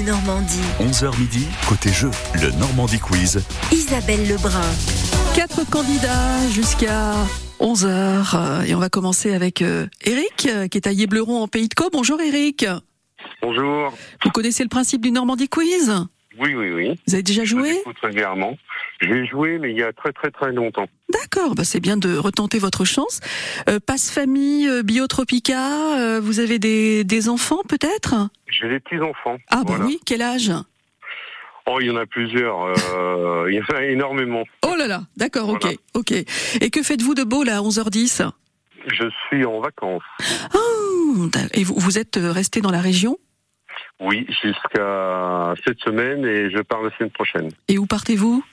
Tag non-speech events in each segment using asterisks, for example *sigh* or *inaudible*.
Normandie. 11h midi, côté jeu, le Normandie Quiz. Isabelle Lebrun. Quatre candidats jusqu'à 11h. Et on va commencer avec euh, Eric, euh, qui est à Yébleron en Pays de Caux. Bonjour Eric. Bonjour. Vous connaissez le principe du Normandie Quiz? Oui, oui, oui. Vous avez déjà joué écoute régulièrement. J'ai joué, mais il y a très, très, très longtemps. D'accord, bah c'est bien de retenter votre chance. Euh, passe famille, euh, Biotropica, euh, vous avez des, des enfants peut-être? J'ai des petits-enfants. Ah bah Voilà. oui, quel âge? Oh, il y en a plusieurs. *laughs* il y en a énormément. Oh là là, d'accord, ok, Voilà. ok. Et que faites-vous de beau là à 11h10 Je suis en vacances. Oh, Et vous, vous êtes resté dans la région? Oui, jusqu'à cette semaine et je pars la semaine prochaine. Et où partez-vous?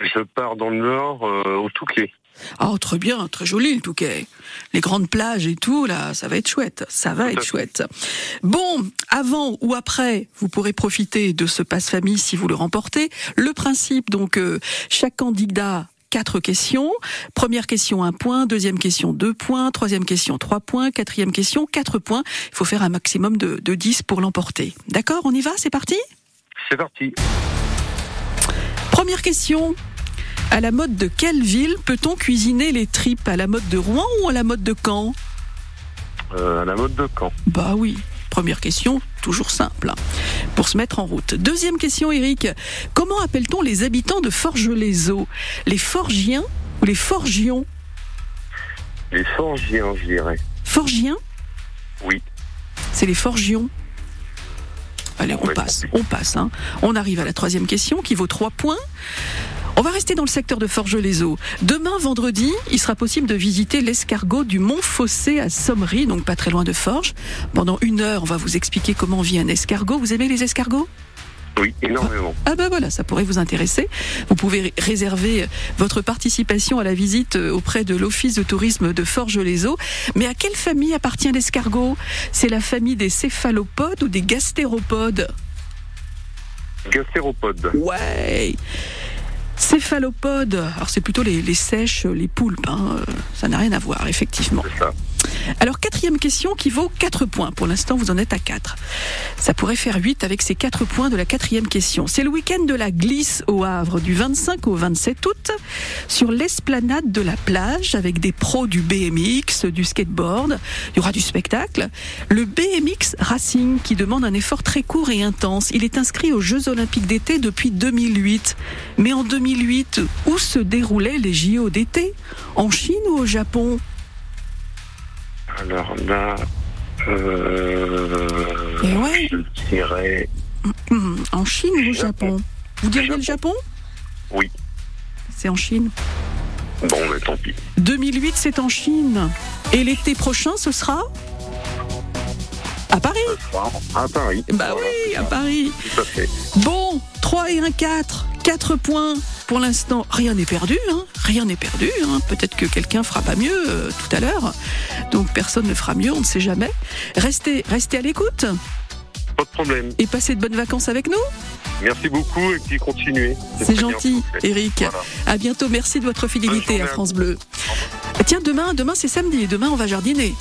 Je pars dans le nord, euh, au Touquet. Oh, très bien, très joli le Touquet. Les grandes plages et tout, là, ça va être chouette. Ça va être chouette. Bon, avant ou après, vous pourrez profiter de ce passe-famille si vous le remportez. Le principe, donc, euh, chaque candidat Quatre questions. Première question, un point. Deuxième question, deux points. Troisième question, trois points. Quatrième question, quatre points. Il faut faire un maximum de, de 10 pour l'emporter. D'accord On y va C'est parti? C'est parti. Première question. À la mode de quelle ville peut-on cuisiner les tripes? À la mode de Rouen ou à la mode de Caen? Euh, à la mode de Caen. Bah oui. Première question, toujours simple, pour se mettre en route. Deuxième question, Eric. Comment appelle-t-on les habitants de Forges-les-Eaux? Les Forgiens ou les Forgions? Les Forgiens, je dirais. Forgiens? Oui. C'est les Forgions. Allez, on passe, on passe. hein. On arrive à la troisième question qui vaut trois points. On va rester dans le secteur de Forges-les-Eaux. Demain, vendredi, il sera possible de visiter l'escargot du Mont Fossé à Sommery, donc pas très loin de Forges. Pendant une heure, on va vous expliquer comment vit un escargot. Vous aimez les escargots? Oui, énormément. Ah ben voilà, ça pourrait vous intéresser. Vous pouvez ré- réserver votre participation à la visite euh, auprès de l'Office de tourisme de Forges-les-Eaux. Mais à quelle famille appartient l'escargot? C'est la famille des céphalopodes ou des gastéropodes? Gastéropode. Ouais Céphalopodes, alors c'est plutôt les, sèches, les poulpes, hein, euh, ça n'a rien à voir, effectivement. Alors, quatrième question qui vaut 4 points. Pour l'instant, vous en êtes à 4. Ça pourrait faire 8 avec ces 4 points de la quatrième question. C'est le week-end de la glisse au Havre du 25 au 27 août sur l'esplanade de la plage avec des pros du BMX, du skateboard. Il y aura du spectacle. Le BMX Racing qui demande un effort très court et intense. Il est inscrit aux Jeux Olympiques d'été depuis 2008. Mais en 2008, où se déroulaient les JO d'été En Chine ou au Japon? Alors là, euh, ouais. je dirais Hum, En Chine ou au Japon? Japon Vous diriez le Japon? Oui. C'est en Chine. Bon, mais tant pis. 2008, c'est en Chine. Et l'été prochain, ce sera? À Paris. À Paris. Bah oui, à Paris. Tout à fait. Bon, 3 et 1, 4. 4 points. Pour l'instant, rien n'est perdu. Hein. Rien n'est perdu. Hein. Peut-être que quelqu'un fera pas mieux euh, tout à l'heure. Donc personne ne fera mieux, on ne sait jamais. Restez, restez à l'écoute Pas de problème. et passez de bonnes vacances avec nous. Merci beaucoup et puis continuez. C'est bien gentil. Eric. Voilà. À bientôt. Merci de votre fidélité à France. Bleu. Tiens, demain, demain c'est samedi demain on va jardiner.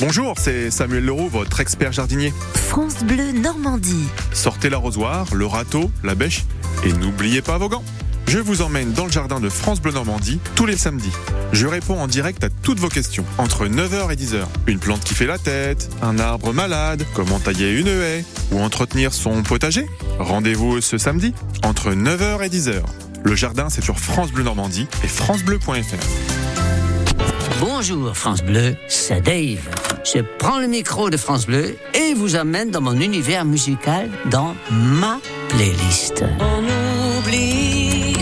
Bonjour, c'est Samuel Leroux, votre expert jardinier. France Bleu Normandie. Sortez l'arrosoir, le râteau, la bêche et n'oubliez pas vos gants. Je vous emmène dans le jardin de France Bleu Normandie tous les samedis. Je réponds en direct à toutes vos questions entre 9h et 10h. Une plante qui fait la tête, un arbre malade, comment tailler une haie ou entretenir son potager? Rendez-vous ce samedi entre 9h et 10h. Le jardin, c'est sur France Bleu Normandie et francebleu.fr. Bonjour France Bleu, c'est Dave. Je prends le micro de France Bleu et vous amène dans mon univers musical dans ma playlist.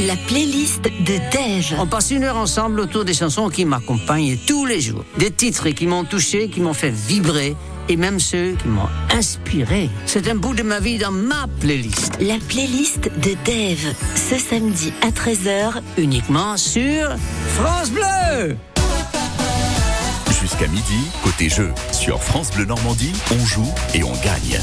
La playlist de Dave. On passe une heure ensemble autour des chansons qui m'accompagnent tous les jours. Des titres qui m'ont touché, qui m'ont fait vibrer et même ceux qui m'ont inspiré. C'est un bout de ma vie dans ma playlist. La playlist de Dave. Ce samedi à 13h. Uniquement sur France Bleu. Jusqu'à midi, côté jeu, sur France Bleu Normandie, on joue et on gagne.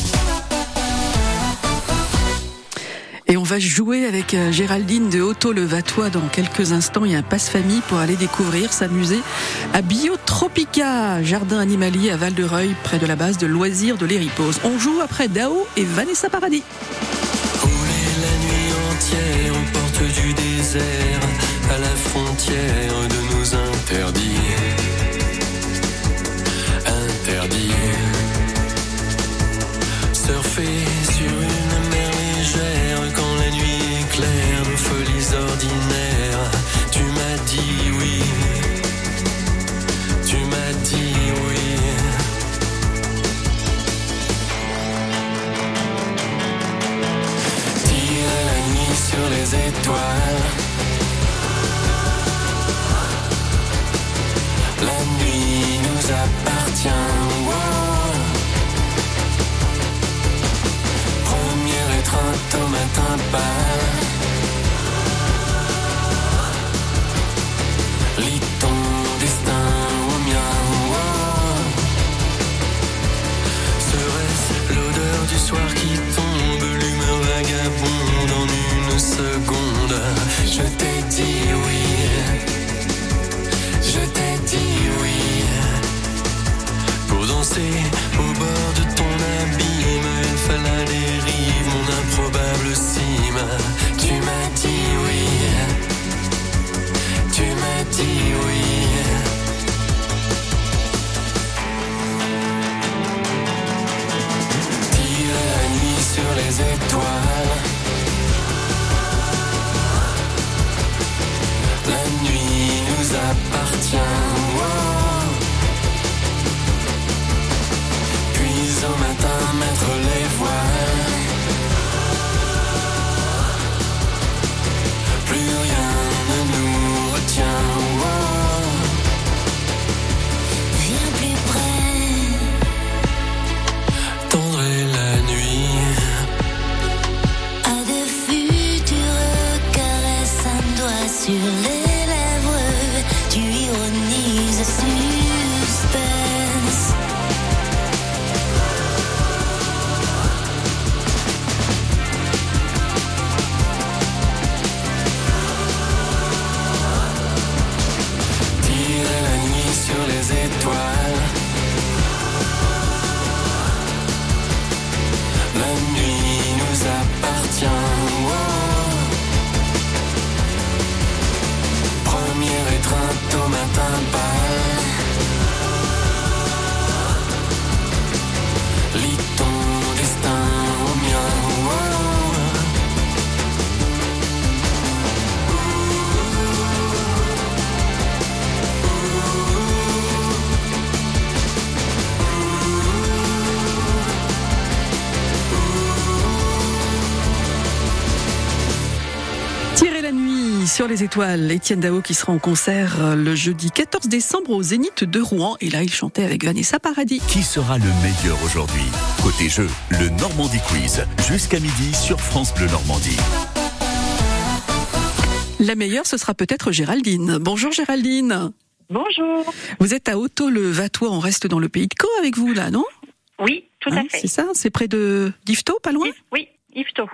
Et on va jouer avec euh, Géraldine de Auto-le-Vatois dans quelques instants. Il y a un passe-famille pour aller découvrir, s'amuser à Biotropica, jardin animalier à Val-de-Reuil, près de la base de loisirs de l'Éripose. On joue après Dao et Vanessa Paradis. Rouler la nuit entière aux portes du désert, à la frontière de nos interdits. Nuit see les étoiles. Étienne Dao qui sera en concert euh, le jeudi 14 décembre au Zénith de Rouen. Et là, il chantait avec Vanessa Paradis. Qui sera le meilleur aujourd'hui? Côté jeu, le Normandie Quiz. Jusqu'à midi sur France Bleu Normandie. La meilleure, ce sera peut-être Géraldine. Bonjour Géraldine. Bonjour. Vous êtes à Auto-le-Vatois. On reste dans le pays de Caux avec vous là, non? Oui, tout Hein, à fait. C'est ça C'est près de d'Ifto, pas loin? Oui, Yvetot.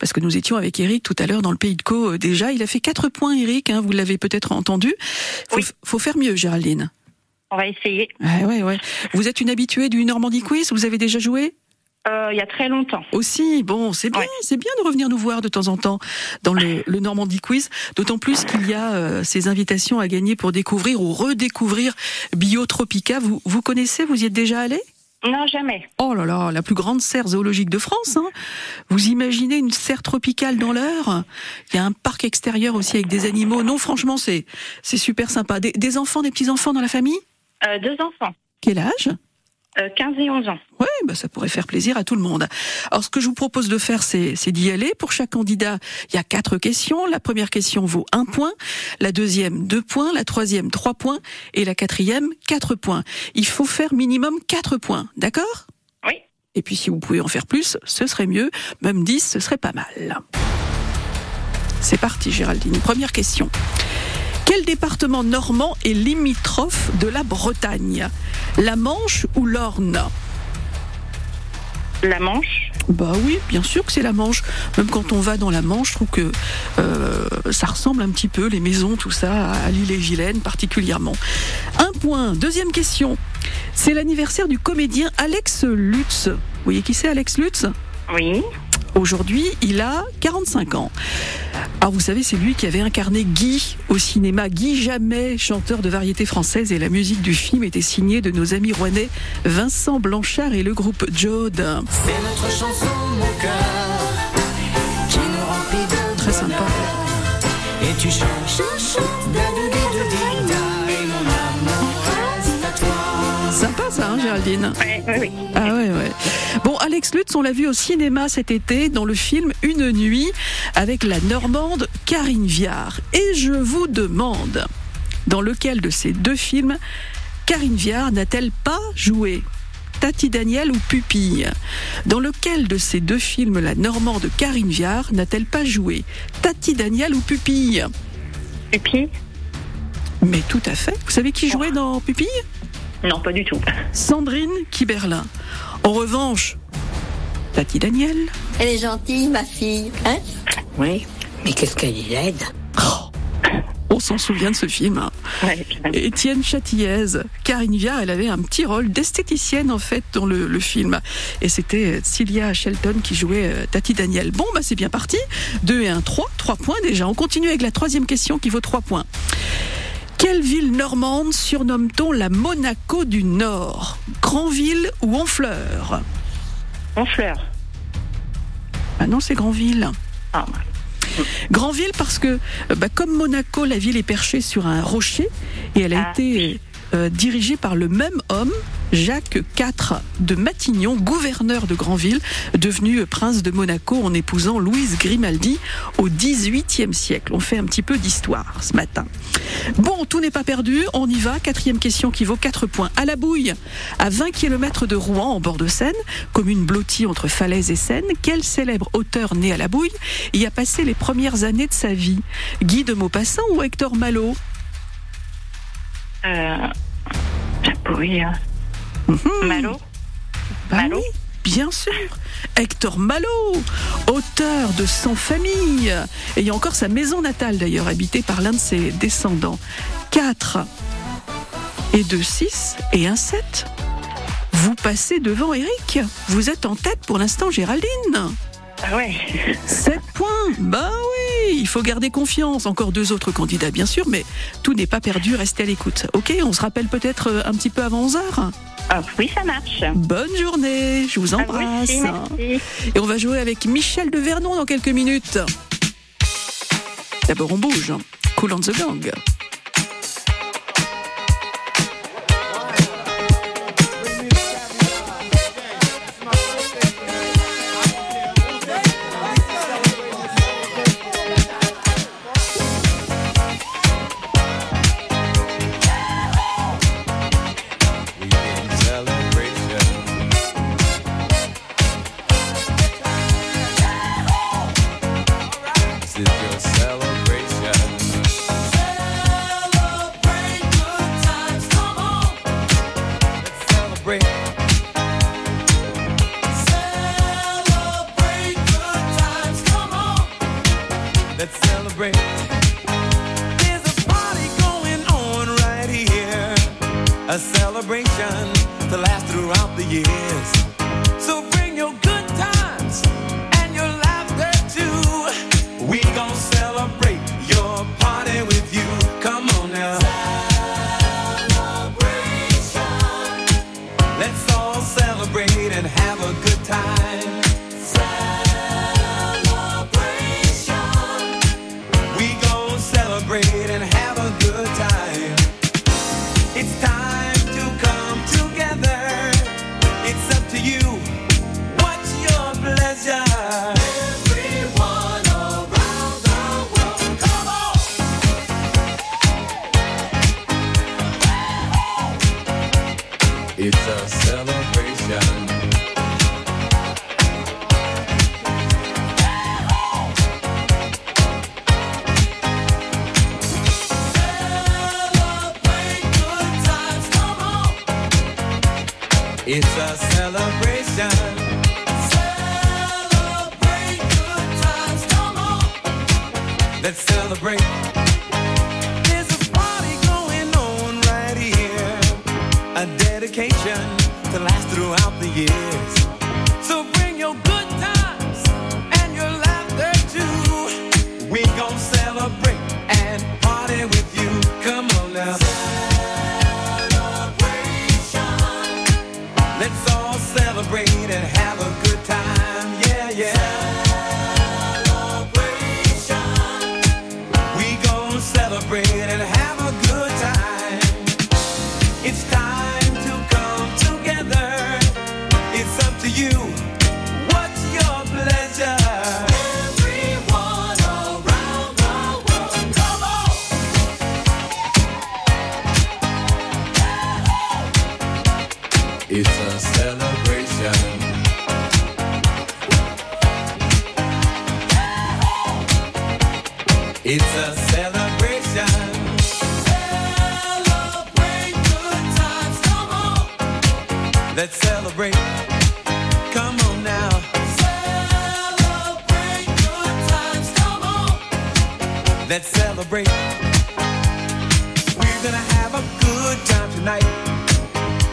Parce que nous étions avec Eric tout à l'heure dans le pays de Caux euh, déjà. Il a fait 4 points, Eric. hein, vous l'avez peut-être entendu. Faut, Oui. faut faire mieux, Géraldine. On va essayer. Ouais, ouais, ouais. Vous êtes une habituée du Normandie Quiz Vous avez déjà joué? Euh, il y a très longtemps. Aussi, bon, c'est bien, Ouais. c'est bien de revenir nous voir de temps en temps dans le, le Normandie Quiz, d'autant plus qu'il y a euh, ces invitations à gagner pour découvrir ou redécouvrir Biotropica. Vous, vous connaissez, vous y êtes déjà allé? Non, jamais. Oh là là, la plus grande serre zoologique de France. Hein. Vous imaginez une serre tropicale dans l'heure? Il y a un parc extérieur aussi avec des animaux. Non, franchement, c'est c'est super sympa. Des, des enfants, des petits enfants dans la famille? Euh, deux enfants, Quel âge? 15 et 11 ans. Oui, bah ça pourrait faire plaisir à tout le monde. Alors, ce que je vous propose de faire, c'est c'est d'y aller. Pour chaque candidat, il y a quatre questions. La première question vaut un point, la deuxième deux points, la troisième trois points et la quatrième quatre points. Il faut faire minimum quatre points, d'accord? Oui. Et puis, si vous pouvez en faire plus, ce serait mieux. Même 10, ce serait pas mal. C'est parti, Géraldine. Première question. Quel département normand est limitrophe de la Bretagne? La Manche ou l'Orne? La Manche. Bah oui, bien sûr que c'est la Manche. Même quand on va dans la Manche, je trouve que euh, ça ressemble un petit peu, les maisons, tout ça, à l'île et Vilaine particulièrement. Un point. Deuxième question. C'est l'anniversaire du comédien Alex Lutz. Vous voyez qui c'est Alex Lutz? Oui. Aujourd'hui, il a 45 ans. Alors vous savez, c'est lui qui avait incarné Guy au cinéma. Guy Jamais, chanteur de variété française, et la musique du film était signée de nos amis rouennais Vincent Blanchard et le groupe Jode. C'est notre chanson, mon cœur, qui nous remplit de Très sympa. Et tu chantes, chantes, et mon amour reste à toi. Sympa ça, hein, Géraldine? Ouais, oui, oui. Ah ouais, ouais. Bon, Alex Lutz, on l'a vu au cinéma cet été dans le film Une nuit avec la Normande Karine Viard. Et je vous demande, dans lequel de ces deux films Karine Viard n'a-t-elle pas joué? Tati Daniel ou Pupille? Dans lequel de ces deux films la Normande Karine Viard n'a-t-elle pas joué? Tati Daniel ou Pupille? Pupille Mais tout à fait. Vous savez qui jouait dans Pupille? Non, pas du tout. Sandrine Kiberlin. En revanche, Tati Daniel, Elle est gentille, ma fille, hein? Oui, mais qu'est-ce qu'elle est laide on s'en souvient de ce film. hein. Ouais, Étienne Châtillaise, Karine Viard, elle avait un petit rôle d'esthéticienne en fait dans le, le film. Et c'était Cilia Shelton qui jouait euh, Tati Daniel. Bon, bah c'est bien parti. 2 et 1, 3. 3 points déjà. On continue avec la troisième question qui vaut 3 points. Quelle ville normande surnomme-t-on la Monaco du Nord? Grandville ou Honfleur? Honfleur. Ah non, c'est Grandville. Ah, Grandville parce que, euh, bah, comme Monaco, la ville est perchée sur un rocher et elle a Ah. été euh, dirigée par le même homme, Jacques IV de Matignon, gouverneur de Grandville, devenu prince de Monaco en épousant Louise Grimaldi au XVIIIe siècle. On fait un petit peu d'histoire ce matin. Bon, tout n'est pas perdu, on y va. Quatrième question qui vaut 4 points. À la Bouille, à 20 km de Rouen, en bord de Seine, commune blottie entre Falaise et Seine, quel célèbre auteur né à la Bouille y a passé les premières années de sa vie? Guy de Maupassant ou Hector Malot? Euh, oui, hein. Mhm. Malo. Bah Malot oui, Bien sûr, Hector Malot, auteur de Sans famille, ayant encore sa maison natale d'ailleurs, habitée par l'un de ses descendants. 4 et 2, 6 et un 7. Vous passez devant Eric. Vous êtes en tête pour l'instant, Géraldine. Ah ouais. 7 points. Bah oui, il faut garder confiance. Encore deux autres candidats, bien sûr, mais tout n'est pas perdu. Restez à l'écoute. Ok, on se rappelle peut-être euh, un petit peu avant 11 heures. Ah, oui, ça marche. Bonne journée, je vous embrasse. aussi, merci. Et on va jouer avec Michel de Vernon dans quelques minutes. D'abord, on bouge. Cool on the gang. It's a celebration. It's a celebration. Celebrate good times, come on. Let's celebrate. Come on now. Celebrate good times, come on. Let's celebrate. We're gonna have a good time tonight.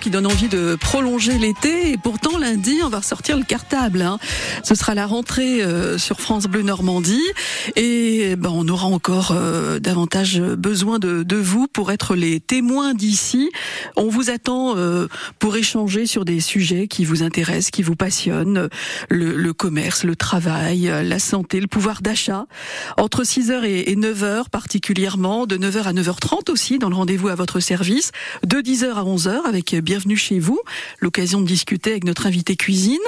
Qui donne envie de prolonger l'été. Et pourtant, lundi, on va ressortir le cartable. hein. Ce sera la rentrée euh, sur France Bleu Normandie. Et ben, on aura encore euh, davantage besoin de, vous pour être les témoins d'ici. On vous attend euh, pour échanger sur des sujets qui vous intéressent, qui vous passionnent. Le, le commerce, le travail, euh, la santé, le pouvoir d'achat. Entre 6h et 9h particulièrement, de 9h à 9h30 aussi dans le rendez-vous à votre service, de 10h à 11h avec Bienvenue chez vous, l'occasion de discuter avec notre invité cuisine.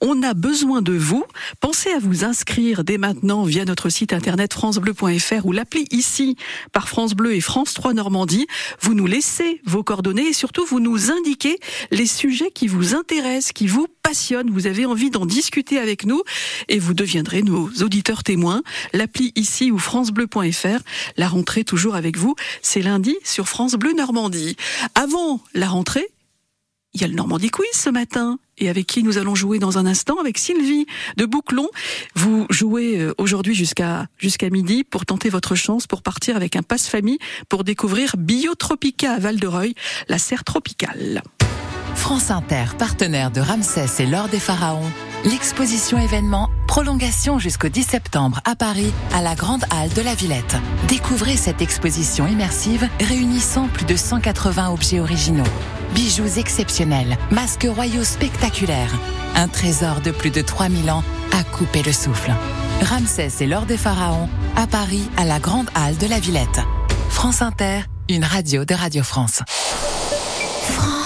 On a besoin de vous. Pensez à vous inscrire dès maintenant via notre site internet francebleu.fr ou l'appli ici par France Bleu et France 3 Normandie. Vous nous laissez vos coordonnées et surtout vous nous indiquez les sujets qui vous intéressent, qui vous passionnent. Vous avez envie d'en discuter avec nous et vous deviendrez nos auditeurs témoins. L'appli ici ou francebleu.fr. La rentrée toujours avec vous. C'est lundi sur France Bleu Normandie. Avant la rentrée, il y a le Normandie Quiz ce matin et avec qui nous allons jouer dans un instant? Avec Sylvie de Bouclon. Vous jouez euh, aujourd'hui jusqu'à jusqu'à midi pour tenter votre chance pour partir avec un passe famille pour découvrir Biotropica à Val-de-Reuil, la serre tropicale. France Inter, partenaire de Ramsès et l'Or des Pharaons, l'exposition événement prolongation jusqu'au 10 septembre à Paris, à la Grande Halle de la Villette. Découvrez cette exposition immersive réunissant plus de 180 objets originaux. Bijoux exceptionnels, masques royaux spectaculaires, un trésor de plus de 3000 ans à couper le souffle. Ramsès et l'Or des Pharaons, à Paris, à la Grande Halle de la Villette. France Inter, une radio de Radio France. France.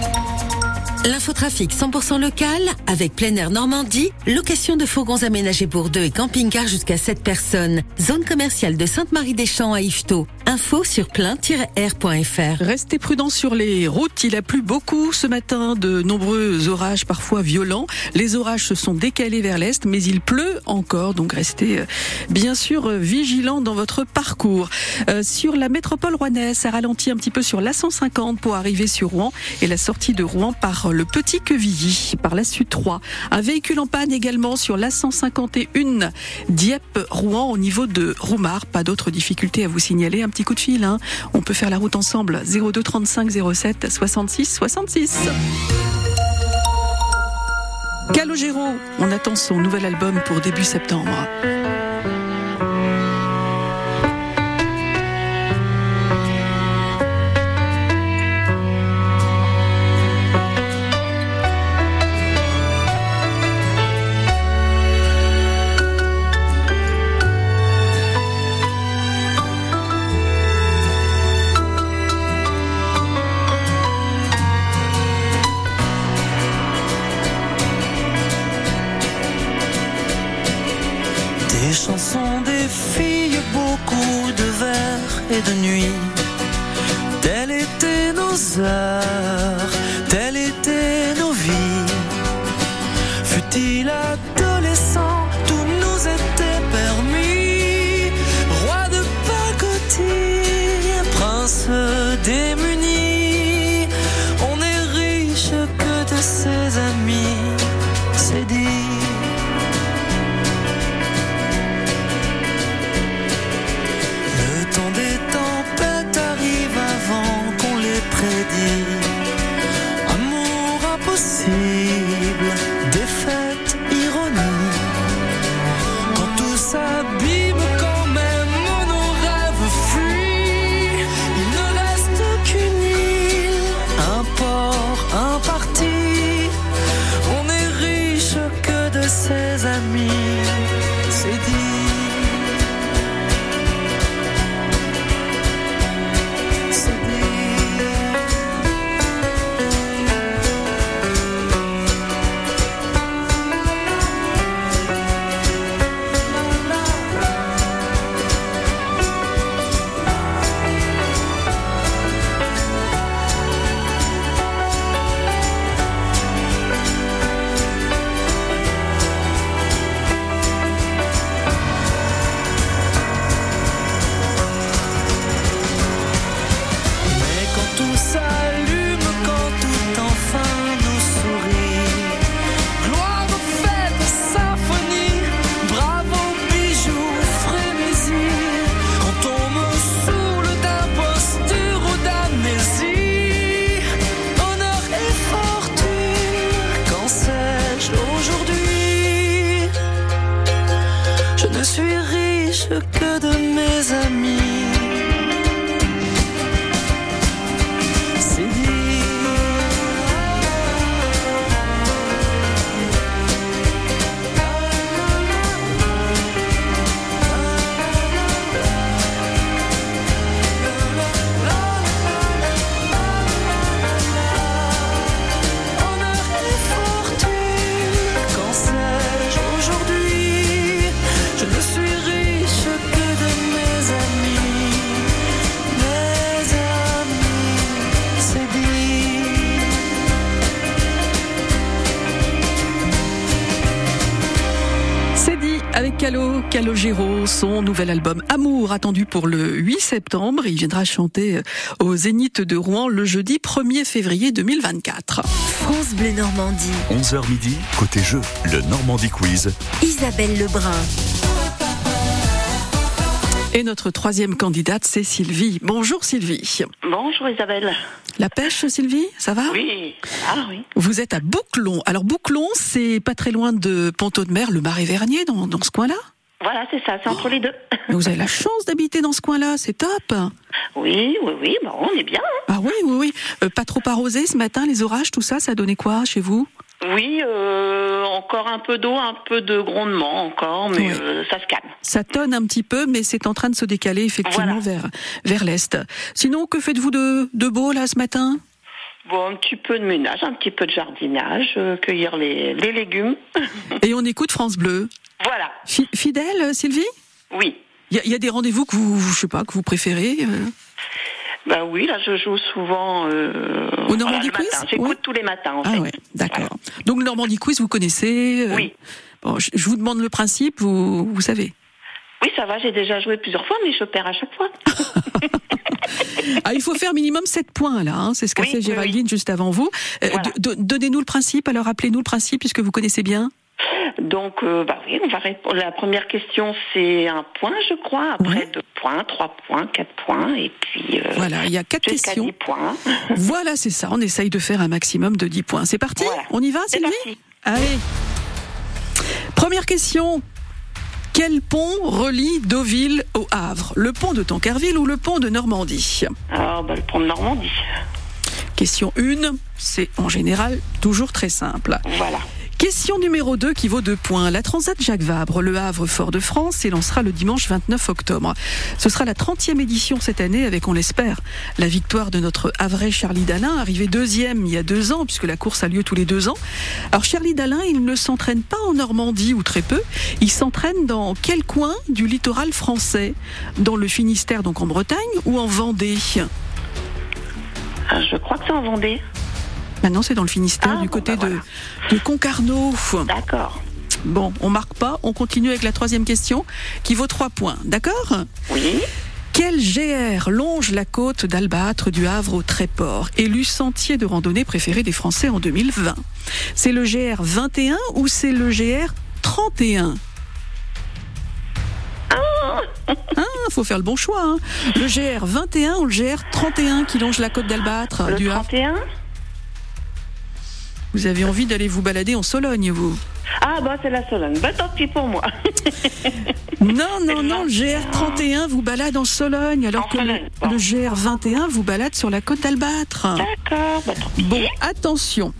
L'infotrafic 100% local avec plein air Normandie, location de fourgons aménagés pour deux et camping-car jusqu'à 7 personnes. Zone commerciale de Sainte-Marie-des-Champs à Yvetot. Info sur plein-air.fr. Restez prudents sur les routes. Il a plu beaucoup ce matin, de nombreux orages parfois violents. Les orages se sont décalés vers l'est, mais il pleut encore, donc restez euh, bien sûr euh, vigilants dans votre parcours. Euh, sur la métropole rouennaise, ça ralentit un petit peu sur l'A150 pour arriver sur Rouen et la sortie de Rouen par le Petit Quevilly, par la suite 3. Un véhicule en panne également sur l'A151 Dieppe-Rouen au niveau de Roumar. Pas d'autres difficultés à vous signaler. Petit coup de fil, hein. on peut faire la route ensemble. 02 35 07 66 66. Calogero, on attend son nouvel album pour début septembre. De nuits. Telles étaient nos heures, Calo, Calogero, son nouvel album Amour attendu pour le 8 septembre. Il viendra chanter euh, au Zénith de Rouen le jeudi 1er février 2024. France Bleu Normandie. 11h midi, côté jeu, le Normandie Quiz. Isabelle Lebrun. Et notre troisième candidate, c'est Sylvie. Bonjour Sylvie. Bonjour Isabelle. La pêche, Sylvie, ça va? Oui. Ah oui. Vous êtes à Bouclon. Alors Bouclon, c'est pas très loin de Ponto de Mer, le Marais Vernier, dans, dans ce coin-là? Voilà, c'est ça, c'est entre les deux. *laughs* Mais Vous avez la chance d'habiter dans ce coin-là, c'est top. Oui, oui, oui, on est bien. hein. Ah oui, oui, oui. Euh, pas trop arrosé ce matin, les orages, tout ça, ça donné quoi chez vous? Oui, euh, encore un peu d'eau, un peu de grondement encore, mais euh, ça se calme. Ça tonne un petit peu, mais c'est en train de se décaler effectivement vers, vers l'est. Sinon, que faites-vous de, de beau là ce matin? Bon, un petit peu de ménage, un petit peu de jardinage, euh, cueillir les, les légumes. *laughs* Et on écoute France Bleu. voilà. Fi- fidèle, Sylvie? Oui. Il y, y a des rendez-vous que vous, je sais pas, que vous préférez Ben oui, là je joue souvent euh, Au Normandie Quiz. J'écoute tous les matins en Ah fait. ouais, d'accord. Donc le Normandie Quiz, vous connaissez euh, Oui. Bon, je, je vous demande le principe, vous, vous savez. Oui, ça va, j'ai déjà joué plusieurs fois, mais je perds à chaque fois. *laughs* Ah, il faut faire minimum 7 points là, hein, c'est ce qu'a Oui, fait oui, Géraldine juste avant vous. Euh, Voilà. Donnez-nous le principe, alors rappelez-nous le principe puisque vous connaissez bien. Donc, euh, bah oui, on va répondre. La première question, c'est un point, je crois. Après, deux points, trois points, quatre points, et puis. euh, Voilà, il y a quatre questions. points. *laughs* Voilà, c'est ça, on essaye de faire un maximum de 10 points. C'est parti On y va, C'est Sylvie parti. Allez. Première question. Quel pont relie Deauville au Havre? Le pont de Tancarville ou le pont de Normandie? Alors, bah, le pont de Normandie. Question 1, c'est en général toujours très simple. Voilà. Question numéro 2 qui vaut deux points. La Transat Jacques Vabre, Le Havre, Fort-de-France, s'élancera le dimanche 29 octobre. Ce sera la 30e édition cette année avec, on l'espère, la victoire de notre Havrais Charlie Dalin, arrivé deuxième il y a deux ans, puisque la course a lieu tous les deux ans. Alors Charlie Dalin, il ne s'entraîne pas en Normandie ou très peu. Il s'entraîne dans quel coin du littoral français? Dans le Finistère, donc en Bretagne, ou en Vendée? Ah, Je crois que c'est en Vendée. Maintenant, c'est dans le Finistère, du côté de, de Concarneau. D'accord. Bon, on marque pas, on continue avec la troisième question qui vaut trois points, d'accord? Oui. Quel GR longe la côte d'Albâtre du Havre au Tréport, élu sentier de randonnée préféré des Français en 2020 C'est le GR 21 ou c'est le GR 31 Ah, faut faire le bon choix. hein. Le GR 21 ou le GR 31 qui longe la côte d'Albâtre du Havre? 31 Vous avez envie d'aller vous balader en Sologne, vous Ah, bah, c'est la Sologne. Bah, tant pis pour moi. *laughs* Non, non, non, le GR31 vous balade en Sologne, alors que le, le GR21 vous balade sur la côte d'Albâtre. D'accord, bah, tant pis. Bon, attention.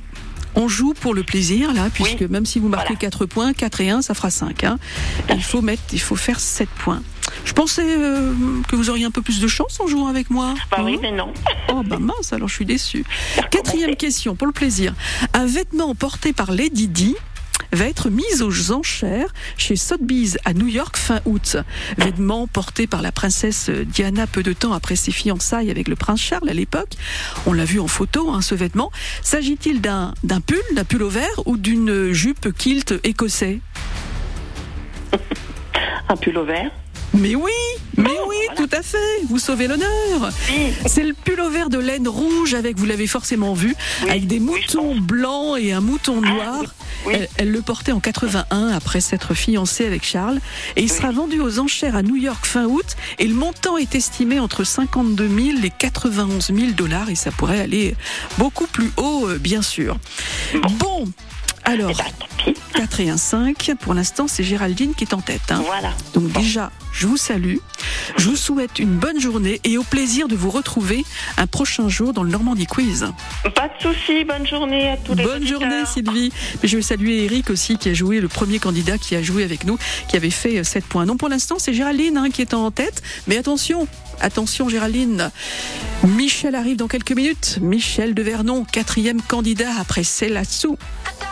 On joue pour le plaisir, là, puisque même si vous marquez 4 points, 4 et 1, ça fera 5. Hein. Il faut mettre, il faut faire 7 points. Je pensais euh, que vous auriez un peu plus de chance en jouant avec moi. Bah oui, mais non. Oh bah mince, alors je suis déçue. Quatrième question, pour le plaisir. Un vêtement porté par Lady Di va être mis aux enchères chez Sotheby's à New York fin août. Vêtement porté par la princesse Diana peu de temps après ses fiançailles avec le prince Charles à l'époque. On l'a vu en photo, hein, ce vêtement. S'agit-il d'un d'un pull, d'un pull au vert ou d'une jupe kilt écossais? *laughs* Un pull au vert mais oui, mais oui, tout à fait. Vous sauvez l'honneur. C'est le pull vert de laine rouge avec, vous l'avez forcément vu, avec des moutons blancs et un mouton noir. Elle, elle le portait en 81 après s'être fiancée avec Charles. Et il sera vendu aux enchères à New York fin août. Et le montant est estimé entre 52 000 et 91 000 dollars. Et ça pourrait aller beaucoup plus haut, euh, bien sûr. Bon. Alors, 4 *laughs* et 1, 5. Pour l'instant, c'est Géraldine qui est en tête. hein. Voilà. Donc déjà, je vous salue. Je vous souhaite une bonne journée et au plaisir de vous retrouver un prochain jour dans le Normandie Quiz. Pas de soucis, bonne journée à tous les Bonne auditeurs. journée Sylvie. Mais je vais saluer Eric aussi qui a joué, le premier candidat qui a joué avec nous, qui avait fait 7 points. Non, pour l'instant, c'est Géraldine hein, qui est en tête. Mais attention, attention Géraldine. Michel arrive dans quelques minutes. Michel de Vernon, quatrième candidat après Célassou. I'm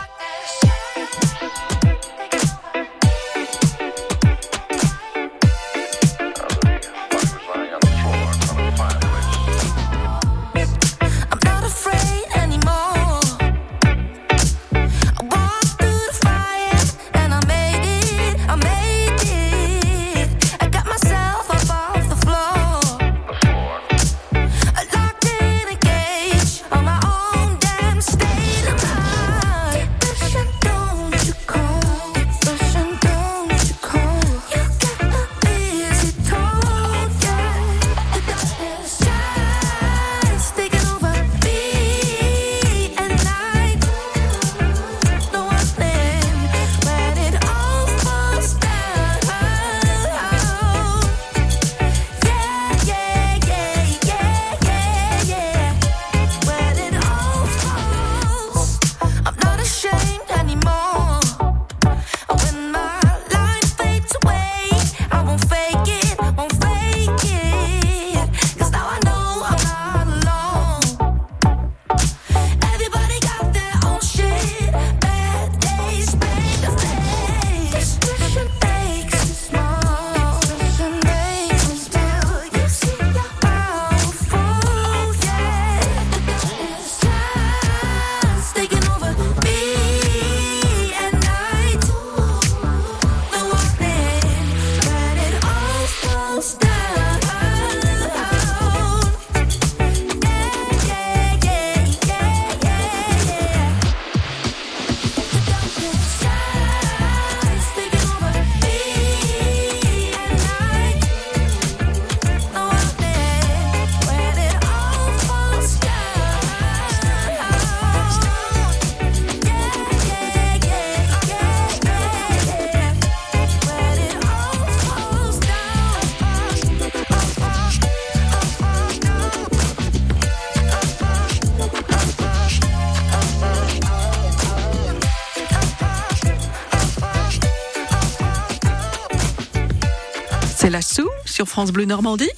Sur France Bleu Normandie.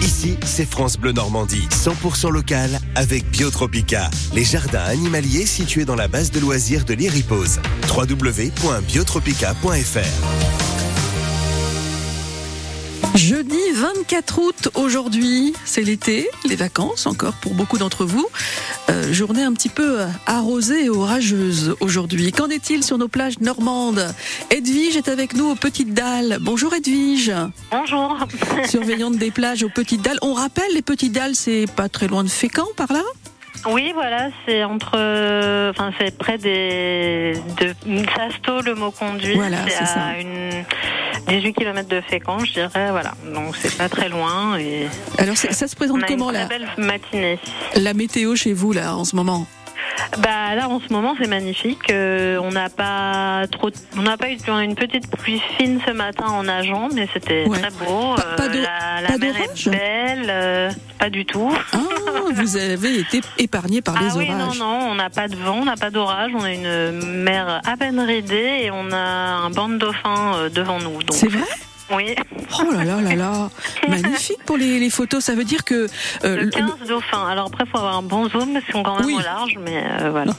Ici, c'est France Bleu Normandie, 100% local avec Biotropica, les jardins animaliers situés dans la base de loisirs de l'Iripose. www.biotropica.fr Jeudi 24 août aujourd'hui, c'est l'été, les vacances encore pour beaucoup d'entre vous. Euh, journée un petit peu arrosée et orageuse aujourd'hui. Qu'en est-il sur nos plages normandes? Edwige est avec nous aux Petites Dalles. Bonjour Edwige. Bonjour. Surveillante des plages aux Petites Dalles. On rappelle, les Petites Dalles, c'est pas très loin de Fécamp par là? Oui, voilà, c'est entre, euh, enfin, c'est près des de Sasto, le mot conduit. Voilà, c'est à ça. une 18 km de Fécamp, je dirais. Voilà, donc c'est pas très loin et. Alors ça, ça se présente on a comment une là belle matinée. La météo chez vous là en ce moment Bah là en ce moment c'est magnifique. Euh, on n'a pas trop, on n'a pas eu une petite pluie fine ce matin en nageant, mais c'était Ouais. très beau. Pas- pas Euh, de- la la pas mer est belle, euh, pas du tout. Ah, vous avez été épargné par les ah oui, non, orages. non, on n'a pas de vent, on n'a pas d'orage, on a une mer à peine ridée et on a un banc de dauphins devant nous. C'est vrai? Oui. Oh là là là là *laughs* Magnifique pour les, les photos. Ça veut dire que. euh, Le le- 15 dauphins. Alors après, il faut avoir un bon zoom, qu'ils sont quand même Oui. au large, mais euh, voilà.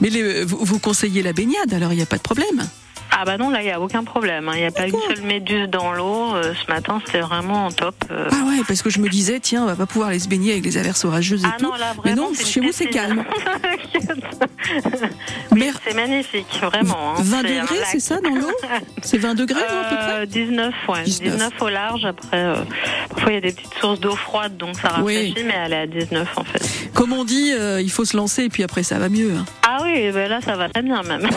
mais les- vous, vous conseillez la baignade, alors il n'y a pas de problème. Ah bah non, là, il n'y a aucun problème. hein. Il n'y a pas une seule méduse dans l'eau. Euh, ce matin, c'était vraiment top. euh. Ah ouais, parce que je me disais, tiens, on va pas pouvoir aller se baigner avec les averses orageuses et Ah tout. non, là, mais vraiment, non, c'est une chez vous, c'est calme. *laughs* oui, c'est magnifique, vraiment. hein. 20 un degrés, c'est ça, dans l'eau? *laughs* C'est 20 degrés, non, à peu près? Euh, 19, ouais. 19. au large. Après, euh, parfois, il y a des petites sources d'eau froide, donc ça Oui. rafraîchit, mais elle est à 19, en fait. Comme on dit, euh, il faut se lancer et puis après ça va mieux. hein. Ah oui, ben là, ça va très bien, même. *laughs*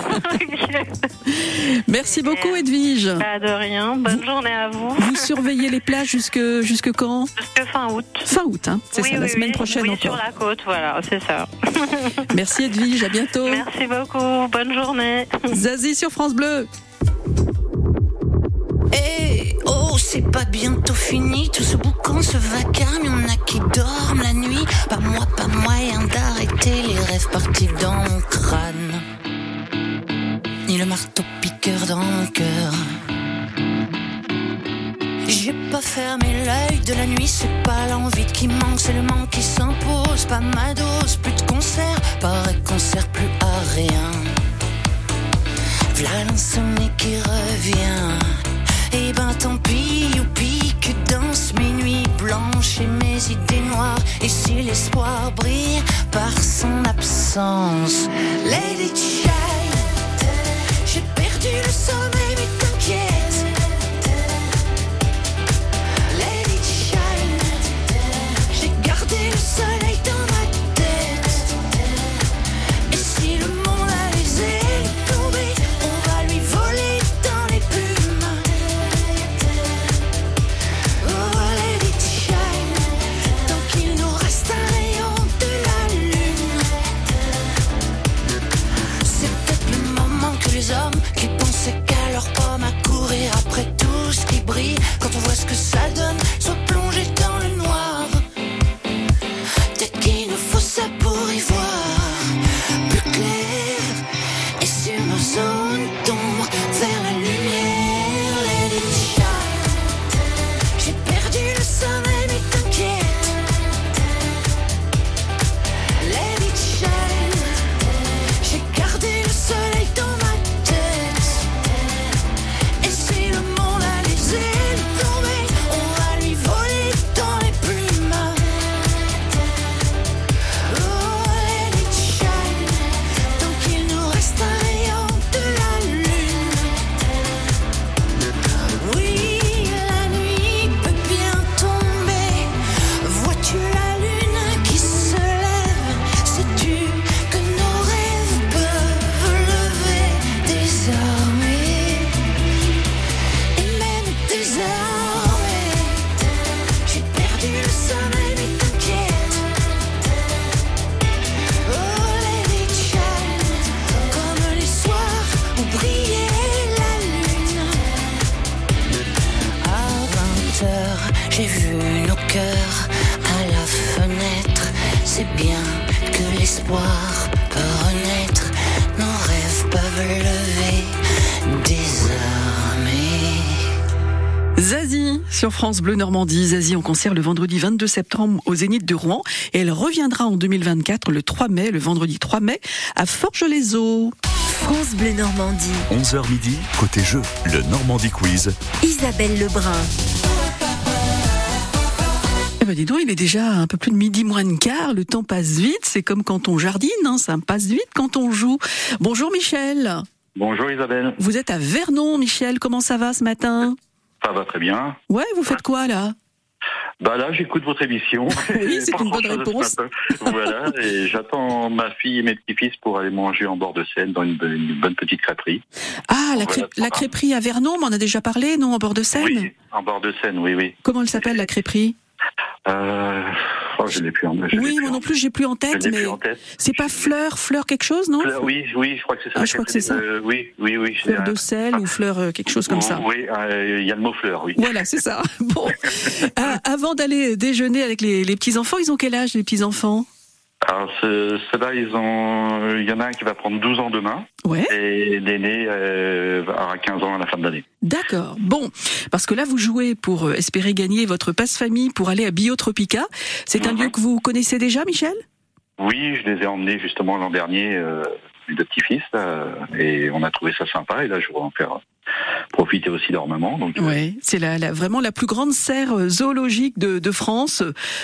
Merci beaucoup, Edwige. Pas de rien. Bonne journée à vous. Vous surveillez les plages jusque, jusque quand Jusque fin août. Fin août, hein, c'est Oui, ça, la semaine oui. prochaine Oui, encore. sur la côte, voilà, c'est ça. *laughs* Merci Edwige, à bientôt. Merci beaucoup. Bonne journée. Zazie sur France Bleu. Eh, oh, c'est pas bientôt fini, tout ce boucan, ce vacarme, y'en a qui dorment la nuit. Pas moi, pas moyen d'arrêter les rêves partis dans mon crâne. Le marteau piqueur dans mon cœur. J'ai pas fermé l'œil de la nuit, c'est pas l'envie qui manque, c'est le manque qui s'impose. Pas ma dose, plus de concert, paraît qu'on sert plus à rien. V'là l'insomnie qui revient. Et ben tant pis, youpi, que dansent mes nuits blanches et mes idées noires. Et si l'espoir brille par son absence, Lady Child, soleil dans sur France Bleu Normandie. Zazie en concert le vendredi 22 septembre au Zénith de Rouen et elle reviendra en 2024 le 3 mai, le vendredi 3 mai à Forges-les-Eaux. France Bleu Normandie. 11h midi, côté jeu, le Normandie Quiz. Isabelle Lebrun. Eh ben dis donc, il est déjà un peu plus de midi moins de quart, le temps passe vite, c'est comme quand on jardine, hein, ça passe vite quand on joue. Bonjour Michel. Bonjour Isabelle. Vous êtes à Vernon, Michel, comment ça va ce matin? Ça va très bien. Ouais, vous faites quoi là? Bah là, j'écoute votre émission. *laughs* Oui, c'est une bonne réponse. voilà, et j'attends ma fille et mes petits-fils pour aller manger en bord de Seine dans une, bonne- une bonne petite crêperie. Ah, la, Voilà, crêp- ça la crêperie à Vernon, on en a déjà parlé, non, en bord de Seine? Oui, en bord de Seine, oui, oui. Comment elle s'appelle la crêperie? Euh, oh, je l'ai plus en l'ai Oui, moi non plus, j'ai plus en tête, mais plus en tête. c'est pas fleur, fleur quelque chose, non? Fleur, oui, oui, je crois que c'est ça. Ah, je crois que c'est ça. Euh, oui, oui, oui. Fleur de sel ou fleur euh, quelque chose comme ça. Oui, euh, il y a le mot fleur, oui. Voilà, c'est ça. *laughs* Bon, *laughs* Euh, avant d'aller déjeuner avec les, les petits enfants, ils ont quel âge les petits enfants Alors, ce- ceux-là, ils ont, il y en a un qui va prendre 12 ans demain. Ouais. Et l'aîné euh, aura 15 ans à la fin de l'année. D'accord. Bon, parce que là vous jouez pour euh, espérer gagner votre passe famille pour aller à Biotropica. C'est un lieu que vous connaissez déjà, Michel? Oui, je les ai emmenés justement l'an dernier, euh, mes deux petits-fils, là, et on a trouvé ça sympa. Et là, je voudrais en faire profiter aussi maman. Donc, euh, Oui, c'est la, la- vraiment la plus grande serre euh, zoologique de, de France,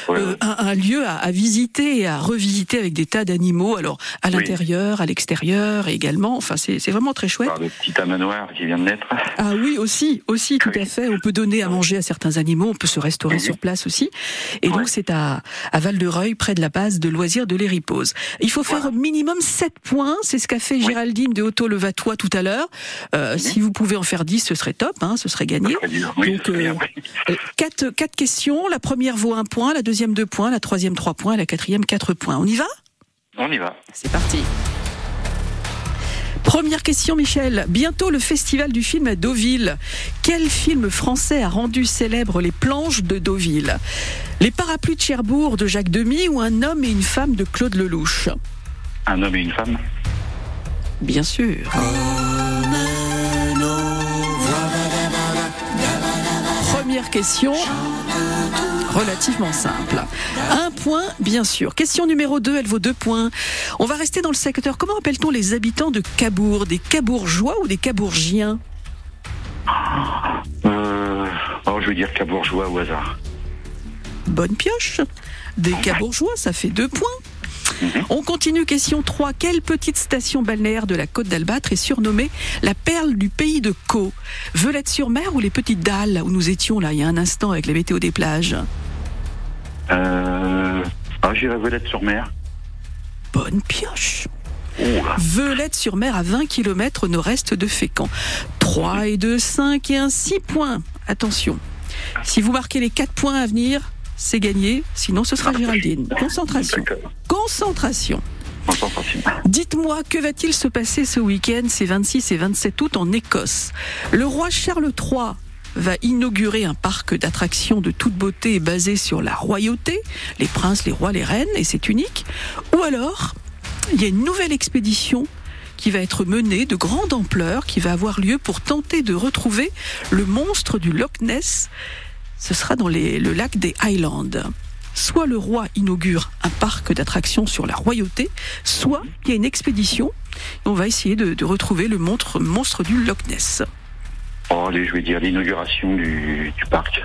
Euh, un, un lieu à, à visiter et à revisiter avec des tas d'animaux, alors à Oui. l'intérieur, à l'extérieur également. Enfin, c'est c'est vraiment très chouette. par le petit manoir qui vient de naître. Ah oui, aussi, aussi, tout à fait. On peut donner à manger à certains animaux, on peut se restaurer sur place aussi. Et donc c'est à, à Val-de-Reuil, près de la base de loisirs de l'Héripose. Il faut faire au minimum 7 points, c'est ce qu'a fait Géraldine de Auto-Levatois tout à l'heure. Euh, Si vous pouvez en faire 10, ce serait top, hein, ce serait gagné. Donc, euh, euh, quatre, quatre questions, la première vaut un point, la deuxième deux points, la troisième trois points, la quatrième quatre points. On y va? On y va. C'est parti. Première question, Michel. Bientôt le festival du film à Deauville. Quel film français a rendu célèbre les planches de Deauville? Les parapluies de Cherbourg de Jacques Demy ou Un homme et une femme de Claude Lelouch? Un homme et une femme? Bien sûr. Première question, relativement simple. Un point, bien sûr. Question numéro 2, elle vaut deux points. On va rester dans le secteur. Comment appelle-t-on les habitants de Cabourg? Des Cabourgeois ou des Cabourgiens? Euh, oh, je vais dire Cabourgeois au hasard. Bonne pioche. Des Cabourgeois, ça fait deux points. On continue, question 3. Quelle petite station balnéaire de la côte d'Albâtre est surnommée la perle du pays de Caux? Velette-sur-Mer ou les Petites Dalles, où nous étions là il y a un instant avec la météo des plages? Euh, ah, j'irai Velette sur mer. Bonne pioche. Velette-sur-Mer à 20 km au nord-est de Fécamp. 3 et 2, 5 et 1, 6 points. Attention. Si vous marquez les 4 points à venir, c'est gagné. Sinon, ce sera Géraldine. Concentration. Concentration. Concentration. Dites-moi, que va-t-il se passer ce week-end, ces 26 et 27 août, en Écosse? Le roi Charles III va inaugurer un parc d'attractions de toute beauté basé sur la royauté, les princes, les rois, les reines, et c'est unique. Ou alors, il y a une nouvelle expédition qui va être menée de grande ampleur, qui va avoir lieu pour tenter de retrouver le monstre du Loch Ness. Ce sera dans les- le lac des Highlands. Soit le roi inaugure un parc d'attractions sur la royauté, soit il y a une expédition et on va essayer de, de retrouver le monstre, monstre du Loch Ness. Oh, allez, je vais dire l'inauguration du, du parc.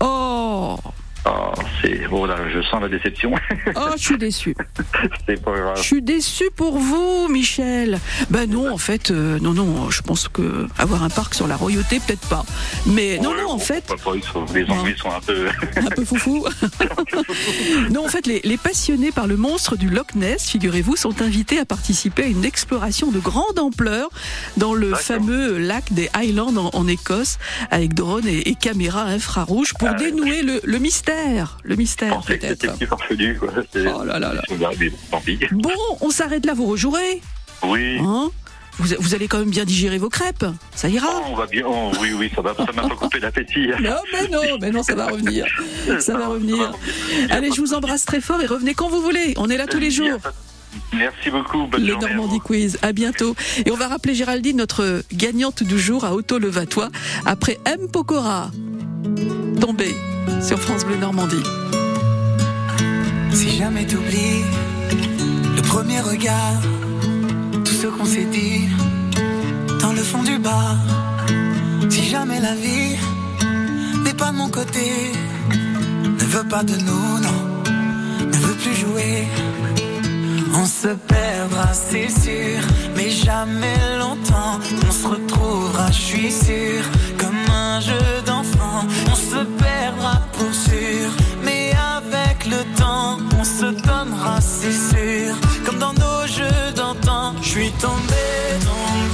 Oh Oh, c'est, oh là, je sens la déception. Oh, je suis déçu. *laughs* c'est pas grave. Je suis déçu pour vous, Michel. Ben non, en fait, euh, non, non, je pense que avoir un parc sur la royauté, peut-être pas. Mais non, non, en fait, Pas- les Anglais sont un peu. un peu foufou. *laughs* non, en fait, les, les passionnés par le monstre du Loch Ness, figurez-vous, sont invités à participer à une exploration de grande ampleur dans le fameux lac des Highlands en, en Écosse, avec drone et, et caméra infrarouge pour Ah dénouer le, le mystère. Le mystère, peut-être. Oh là là là. Bon, on s'arrête là, vous rejouerez Oui. Hein vous, vous allez quand même bien digérer vos crêpes, ça ira Oh, on va bien. oh, oui, oui, ça va. Ça m'a pas coupé l'appétit. *laughs* Non, mais non, mais non, ça va revenir. Ça va revenir. Allez, je vous embrasse très fort et revenez quand vous voulez. On est là tous les jours. Merci beaucoup. Bonne Le à Normandie Quiz. À bientôt. Et on va rappeler Géraldine, notre gagnante du jour à Auto Levatois, après M. Pokora. Tomber sur France Bleu Normandie. Si jamais t'oublies le premier regard, tout ce qu'on s'est dit dans le fond du bar. Si jamais la vie n'est pas de mon côté, ne veut pas de nous, non, ne veut plus jouer. On se perdra, c'est sûr, mais jamais longtemps. On se retrouvera, je suis sûr, comme un jeu d'enfant. On se perdra mais avec le temps, on se donnera, c'est sûr, comme dans nos jeux d'antan. Je suis tombé, tombé.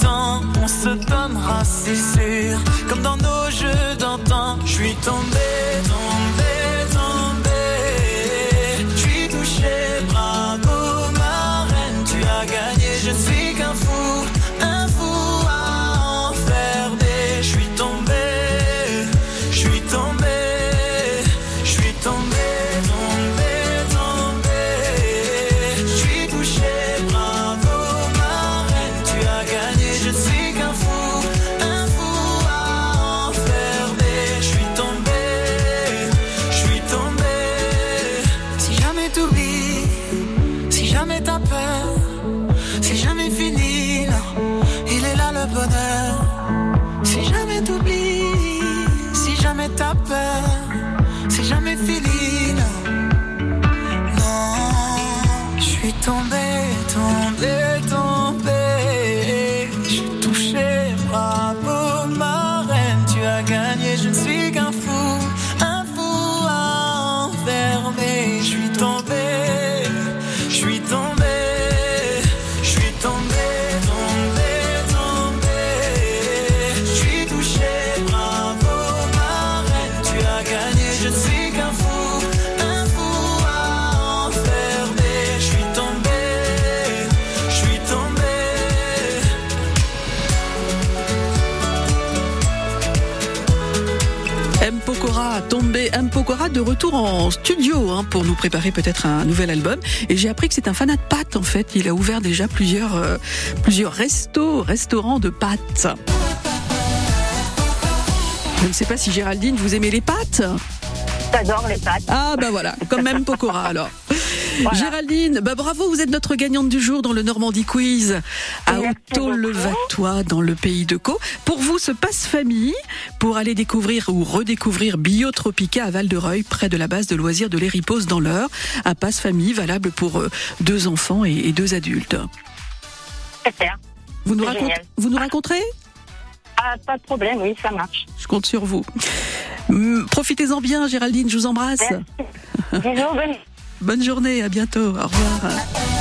on se donnera, c'est sûr, comme dans nos jeux d'antan. Je suis tombé, tombé, tombé. Gagné, De retour en studio hein, pour nous préparer peut-être un nouvel album. Et j'ai appris que c'est un fanat de pâtes en fait. Il a ouvert déjà plusieurs, euh, plusieurs restos, restaurants de pâtes. Je ne sais pas si Géraldine, vous aimez les pâtes? J'adore les pâtes. Ah bah voilà, comme même Pokora alors. Géraldine, bah bravo, vous êtes notre gagnante du jour dans le Normandie Quiz à Auto-Levatois dans le pays de Caux. Pour vous, ce passe-famille pour aller découvrir ou redécouvrir Biotropica à Val-de-Reuil, près de la base de loisirs de l'Éripose dans l'Eure. Un passe-famille valable pour euh, deux enfants et, deux adultes. Super. Vous nous, raconte- vous nous raconterez? Ah, pas de problème, oui, ça marche. Je compte sur vous. Hum, Profitez-en bien, Géraldine, je vous embrasse. Bisous, bonne Bonne journée, à bientôt. Au revoir.